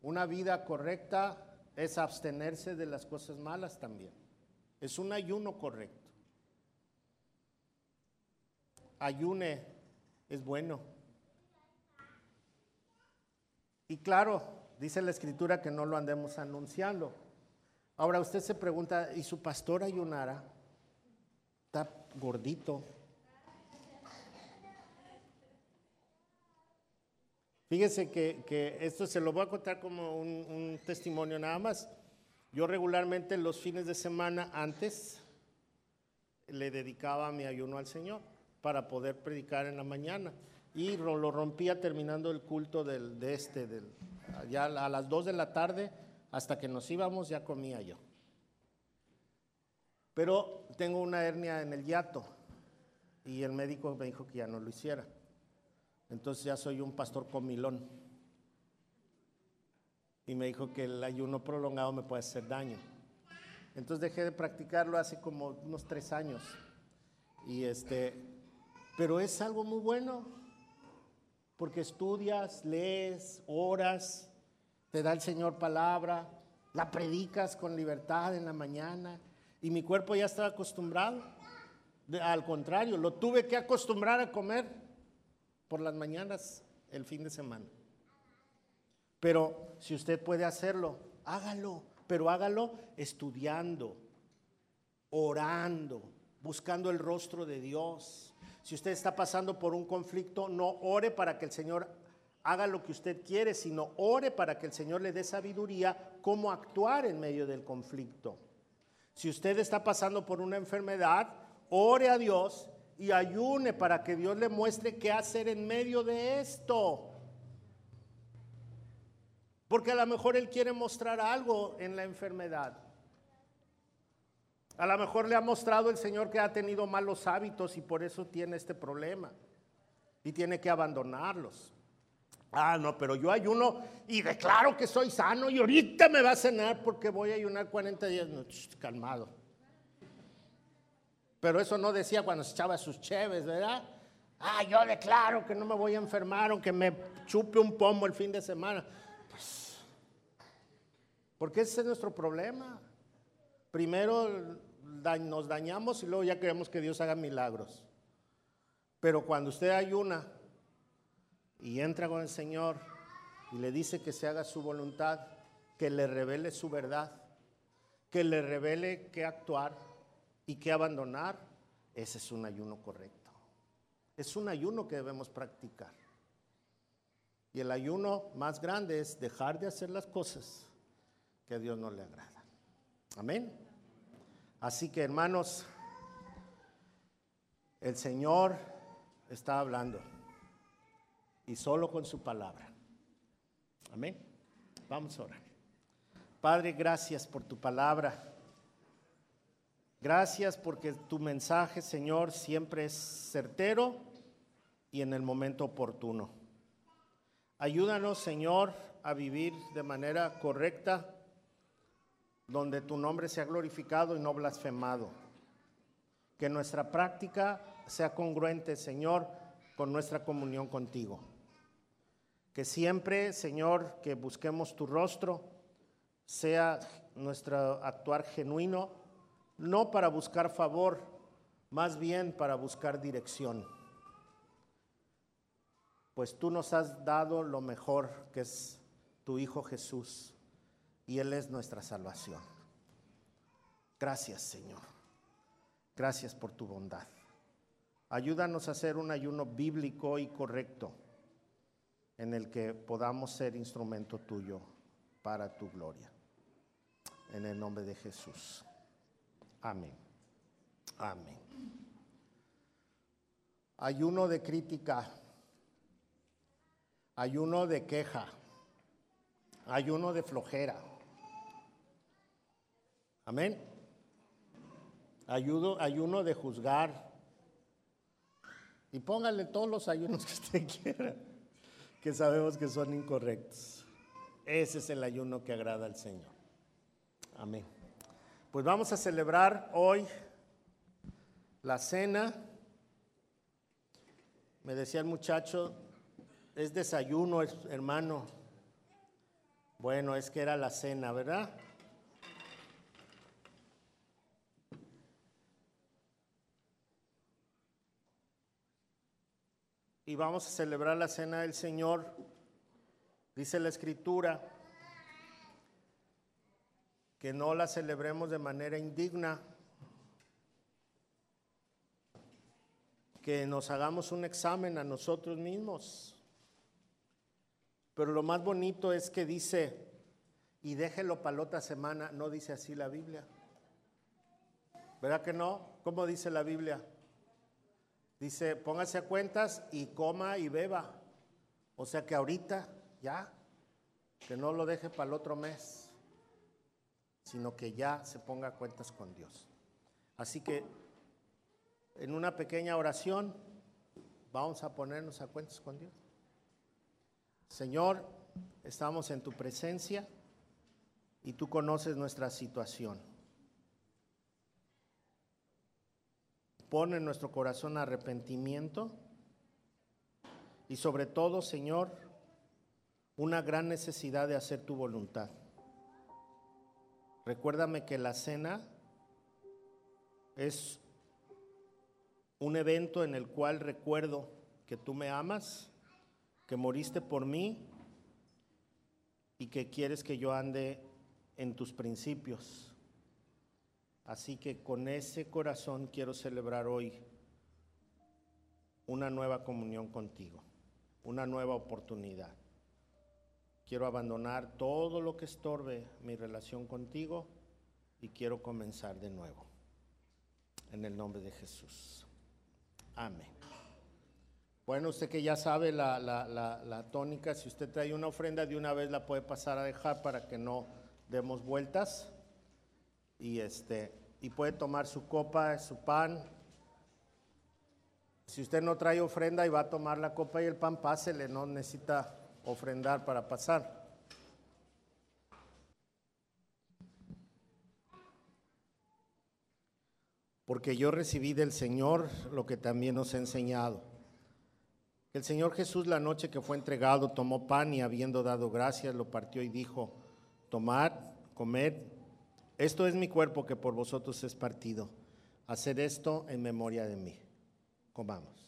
una vida correcta es abstenerse de las cosas malas también. Es un ayuno correcto. Ayune es bueno. Y claro, dice la escritura que no lo andemos anunciando. Ahora usted se pregunta, ¿y su pastor ayunara? Está gordito, Fíjese que, esto se lo voy a contar como un, testimonio nada más. Yo regularmente los fines de semana antes le dedicaba mi ayuno al Señor para poder predicar en la mañana. Y lo, rompía terminando el culto de este, del, ya a las 2 de la tarde, hasta que nos íbamos ya comía yo. Pero tengo una hernia en el hiato y el médico me dijo que ya no lo hiciera. Entonces ya soy un pastor comilón. Y me dijo que el ayuno prolongado me puede hacer daño. Entonces dejé de practicarlo hace como unos tres años. Y este, pero es algo muy bueno, porque estudias, lees, oras, te da el Señor palabra, la predicas con libertad en la mañana. Y mi cuerpo ya estaba acostumbrado. Al contrario, lo tuve que acostumbrar a comer por las mañanas el fin de semana. Pero si usted puede hacerlo, hágalo, pero hágalo estudiando, orando, buscando el rostro de Dios. Si usted está pasando por un conflicto, no ore para que el Señor haga lo que usted quiere, sino ore para que el Señor le dé sabiduría cómo actuar en medio del conflicto. Si usted está pasando por una enfermedad, ore a Dios y ayune para que Dios le muestre qué hacer en medio de esto. Porque a lo mejor Él quiere mostrar algo en la enfermedad. A lo mejor le ha mostrado el Señor que ha tenido malos hábitos y por eso tiene este problema. Y tiene que abandonarlos. Ah, no, pero yo ayuno y declaro que soy sano y ahorita me va a cenar porque voy a ayunar 40 días. Calmado. Pero eso no decía cuando se echaba sus cheves, ¿verdad? Ah, yo declaro que no me voy a enfermar o que me chupe un pomo el fin de semana. Pues, porque ese es nuestro problema. Primero nos dañamos y luego ya queremos que Dios haga milagros. Pero cuando usted ayuna y entra con el Señor y le dice que se haga su voluntad, que le revele su verdad, que le revele qué actuar, y que abandonar, ese es un ayuno correcto. Es un ayuno que debemos practicar. Y el ayuno más grande es dejar de hacer las cosas que a Dios no le agrada. Amén. Así que hermanos, el Señor está hablando y solo con su palabra. Amén. Vamos a orar. Padre, gracias por tu palabra. Gracias porque tu mensaje, Señor, siempre es certero y en el momento oportuno. Ayúdanos, Señor, a vivir de manera correcta, donde tu nombre sea glorificado y no blasfemado. Que nuestra práctica sea congruente, Señor, con nuestra comunión contigo. Que siempre, Señor, que busquemos tu rostro, sea nuestro actuar genuino no para buscar favor, más bien para buscar dirección. Pues tú nos has dado lo mejor, que es tu Hijo Jesús, y Él es nuestra salvación. Gracias, Señor. Gracias por tu bondad. Ayúdanos a hacer un ayuno bíblico y correcto en el que podamos ser instrumento tuyo para tu gloria. En el nombre de Jesús. Amén. Amén. Ayuno de crítica. Ayuno de queja. ayuno de flojera. Amén. Ayudo, ayuno de juzgar. Y póngale todos los ayunos que usted [LAUGHS] quiera, que sabemos que son incorrectos. Ese es el ayuno que agrada al Señor. Amén. Pues vamos a celebrar hoy la cena. Me decía el muchacho, es desayuno, hermano. Bueno, es que era la cena, ¿verdad? Y vamos a celebrar la cena del Señor. Dice la escritura que no la celebremos de manera indigna, que nos hagamos un examen a nosotros mismos. Pero lo más bonito es que dice, y déjelo para la otra semana, no dice así la Biblia. ¿Verdad que no? ¿Cómo dice la Biblia? Dice, póngase a cuentas y coma y beba. O sea que ahorita ya, que no lo deje para el otro mes, sino que ya se ponga a cuentas con Dios. Así que en una pequeña oración vamos a ponernos a cuentas con Dios. Señor, estamos en tu presencia y tú conoces nuestra situación. Pon en nuestro corazón arrepentimiento y sobre todo, Señor, una gran necesidad de hacer tu voluntad. Recuérdame que la cena es un evento en el cual recuerdo que tú me amas que moriste por mí y que quieres que yo ande en tus principios. Así que con ese corazón quiero celebrar hoy una nueva comunión contigo, una nueva oportunidad. Quiero abandonar todo lo que estorbe mi relación contigo y quiero comenzar de nuevo. En el nombre de Jesús. Amén. Bueno, usted que ya sabe la, tónica, si usted trae una ofrenda de una vez la puede pasar a dejar para que no demos vueltas. Y, este, y puede tomar su copa, su pan. Si usted no trae ofrenda y va a tomar la copa y el pan, pásele, no necesita ofrendar para pasar. Porque yo recibí del Señor lo que también os he enseñado el Señor Jesús la noche que fue entregado tomó pan y habiendo dado gracias lo partió y dijo, tomad, comed, esto es mi cuerpo que por vosotros es partido. Hacer esto en memoria de mí. Comamos.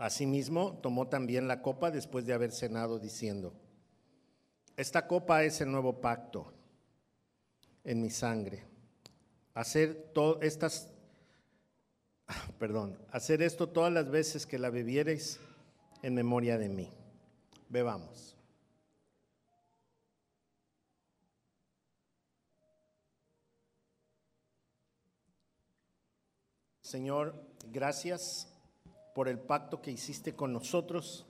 Asimismo, tomó también la copa después de haber cenado, diciendo, esta copa es el nuevo pacto en mi sangre. Hacer todas estas, [CLEARS THROAT] perdón, hacer esto todas las veces que la bebiereis en memoria de mí. Bebamos. Señor, gracias por el pacto que hiciste con nosotros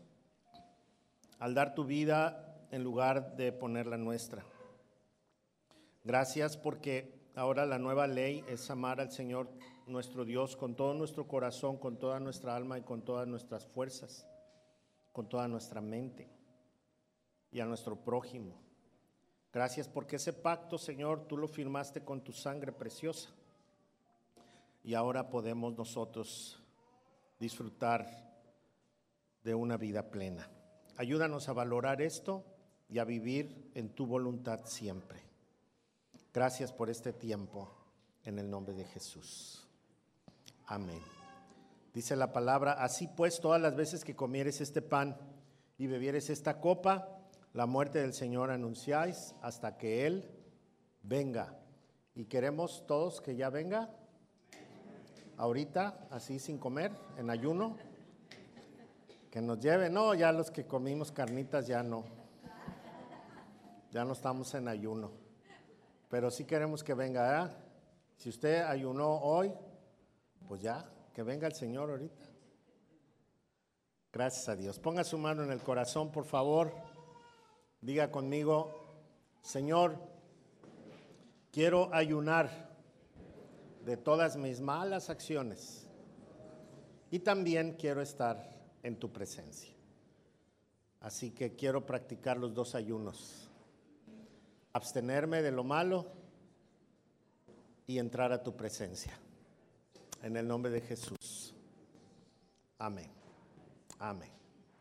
al dar tu vida en lugar de poner la nuestra. Gracias porque ahora la nueva ley es amar al Señor nuestro Dios con todo nuestro corazón, con toda nuestra alma y con todas nuestras fuerzas, con toda nuestra mente y a nuestro prójimo. Gracias porque ese pacto, Señor, tú lo firmaste con tu sangre preciosa. Y ahora podemos nosotros disfrutar de una vida plena. Ayúdanos a valorar esto y a vivir en tu voluntad siempre. Gracias por este tiempo en el nombre de Jesús. Amén. Dice la palabra, así pues todas las veces que comieres este pan y bebieres esta copa, la muerte del Señor anunciáis hasta que Él venga. Y queremos todos que ya venga, ahorita, así sin comer, en ayuno, que nos lleve, no, ya los que comimos carnitas ya no. Ya no estamos en ayuno, pero sí queremos que venga, Si usted ayunó hoy, pues ya, que venga el Señor ahorita. Gracias a Dios. Ponga su mano en el corazón, por favor. Diga conmigo, Señor, quiero ayunar de todas mis malas acciones y también quiero estar en tu presencia. Así que quiero practicar los dos ayunos. Abstenerme de lo malo y entrar a tu presencia. En el nombre de Jesús. Amén. Amén.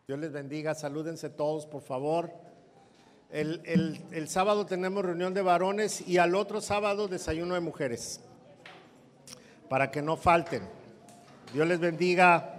Dios les bendiga. Salúdense todos, por favor. El, el, sábado tenemos reunión de varones y al otro sábado desayuno de mujeres. Para que no falten. Dios les bendiga.